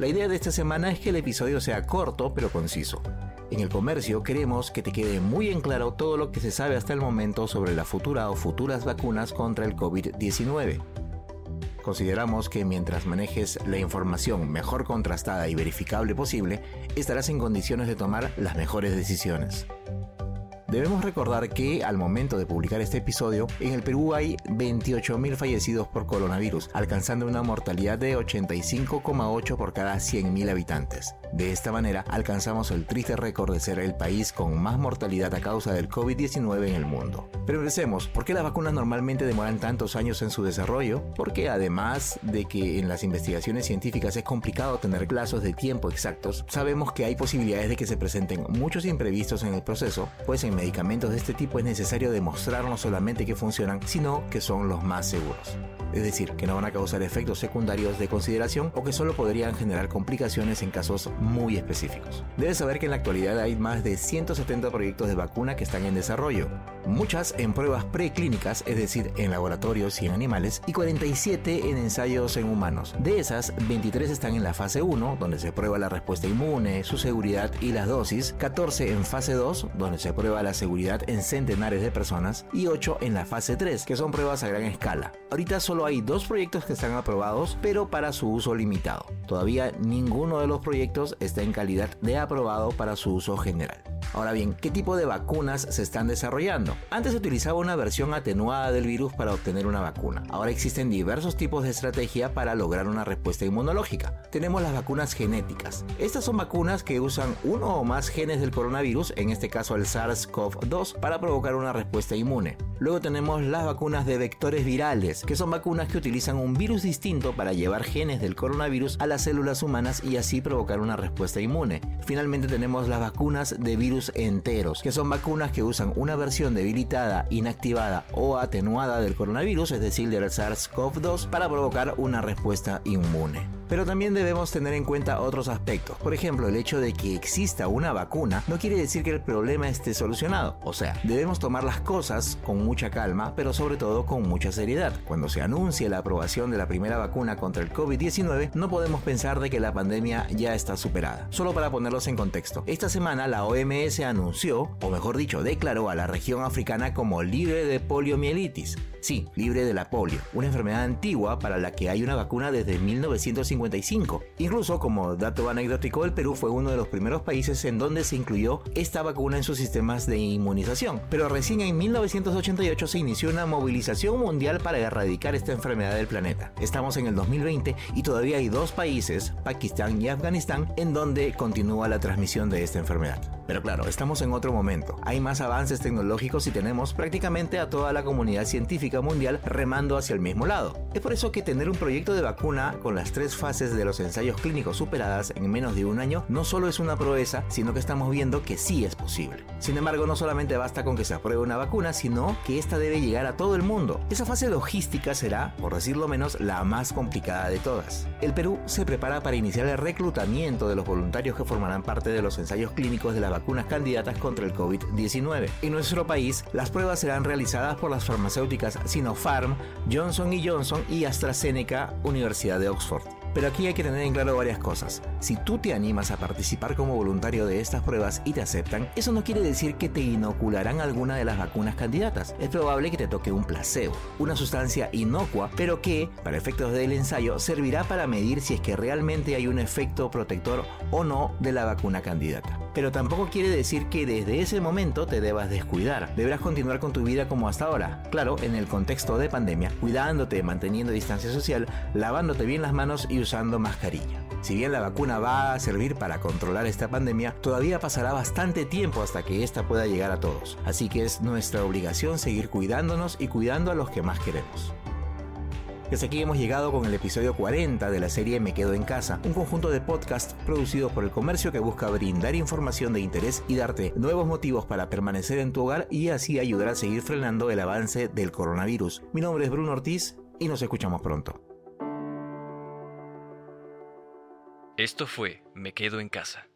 La idea de esta semana es que el episodio sea corto pero conciso. En el comercio queremos que te quede muy en claro todo lo que se sabe hasta el momento sobre la futura o futuras vacunas contra el COVID-19. Consideramos que mientras manejes la información mejor contrastada y verificable posible, estarás en condiciones de tomar las mejores decisiones. Debemos recordar que al momento de publicar este episodio, en el Perú hay 28.000 fallecidos por coronavirus, alcanzando una mortalidad de 85,8 por cada 100.000 habitantes. De esta manera, alcanzamos el triste récord de ser el país con más mortalidad a causa del COVID-19 en el mundo. Pero empecemos, ¿por qué las vacunas normalmente demoran tantos años en su desarrollo? Porque además de que en las investigaciones científicas es complicado tener plazos de tiempo exactos, sabemos que hay posibilidades de que se presenten muchos imprevistos en el proceso, pues en medicamentos de este tipo es necesario demostrar no solamente que funcionan, sino que son los más seguros. Es decir, que no van a causar efectos secundarios de consideración o que solo podrían generar complicaciones en casos muy específicos. Debes saber que en la actualidad hay más de 170 proyectos de vacuna que están en desarrollo, muchas en pruebas preclínicas, es decir, en laboratorios y en animales, y 47 en ensayos en humanos. De esas, 23 están en la fase 1, donde se prueba la respuesta inmune, su seguridad y las dosis, 14 en fase 2, donde se prueba la seguridad en centenares de personas y 8 en la fase 3, que son pruebas a gran escala. Ahorita solo hay dos proyectos que están aprobados, pero para su uso limitado. Todavía ninguno de los proyectos está en calidad de aprobado para su uso general. Ahora bien, ¿qué tipo de vacunas se están desarrollando? Antes se utilizaba una versión atenuada del virus para obtener una vacuna. Ahora existen diversos tipos de estrategia para lograr una respuesta inmunológica. Tenemos las vacunas genéticas. Estas son vacunas que usan uno o más genes del coronavirus, en este caso el SARS-CoV-2, para provocar una respuesta inmune. Luego tenemos las vacunas de vectores virales, que son vacunas que utilizan un virus distinto para llevar genes del coronavirus a las células humanas y así provocar una respuesta inmune. Finalmente tenemos las vacunas de virus enteros, que son vacunas que usan una versión debilitada, inactivada o atenuada del coronavirus, es decir, del SARS-CoV-2, para provocar una respuesta inmune. Pero también debemos tener en cuenta otros aspectos. Por ejemplo, el hecho de que exista una vacuna no quiere decir que el problema esté solucionado. O sea, debemos tomar las cosas con mucha calma, pero sobre todo con mucha seriedad. Cuando se anuncie la aprobación de la primera vacuna contra el COVID-19, no podemos pensar de que la pandemia ya está superada. Solo para ponerlos en contexto, esta semana la OMS anunció, o mejor dicho, declaró a la región africana como libre de poliomielitis. Sí, libre de la polio, una enfermedad antigua para la que hay una vacuna desde 1955. Incluso, como dato anecdótico, el Perú fue uno de los primeros países en donde se incluyó esta vacuna en sus sistemas de inmunización. Pero recién en 1988 se inició una movilización mundial para erradicar esta enfermedad del planeta. Estamos en el 2020 y todavía hay dos países, Pakistán y Afganistán, en donde continúa la transmisión de esta enfermedad. Pero claro, estamos en otro momento. Hay más avances tecnológicos y tenemos prácticamente a toda la comunidad científica mundial remando hacia el mismo lado. Es por eso que tener un proyecto de vacuna con las tres fases de los ensayos clínicos superadas en menos de un año no solo es una proeza, sino que estamos viendo que sí es posible. Sin embargo, no solamente basta con que se apruebe una vacuna, sino que esta debe llegar a todo el mundo. Esa fase logística será, por decirlo menos, la más complicada de todas. El Perú se prepara para iniciar el reclutamiento de los voluntarios que formarán parte de los ensayos clínicos de la vacunas candidatas contra el COVID-19. En nuestro país, las pruebas serán realizadas por las farmacéuticas Sinopharm, Johnson Johnson y AstraZeneca, Universidad de Oxford. Pero aquí hay que tener en claro varias cosas. Si tú te animas a participar como voluntario de estas pruebas y te aceptan, eso no quiere decir que te inocularán alguna de las vacunas candidatas. Es probable que te toque un placebo, una sustancia inocua, pero que, para efectos del ensayo, servirá para medir si es que realmente hay un efecto protector o no de la vacuna candidata. Pero tampoco quiere decir que desde ese momento te debas descuidar. Deberás continuar con tu vida como hasta ahora. Claro, en el contexto de pandemia, cuidándote, manteniendo distancia social, lavándote bien las manos y usando mascarilla. Si bien la vacuna va a servir para controlar esta pandemia, todavía pasará bastante tiempo hasta que esta pueda llegar a todos. Así que es nuestra obligación seguir cuidándonos y cuidando a los que más queremos. Y hasta aquí hemos llegado con el episodio 40 de la serie Me Quedo en Casa, un conjunto de podcasts producidos por el comercio que busca brindar información de interés y darte nuevos motivos para permanecer en tu hogar y así ayudar a seguir frenando el avance del coronavirus. Mi nombre es Bruno Ortiz y nos escuchamos pronto. Esto fue Me Quedo en Casa.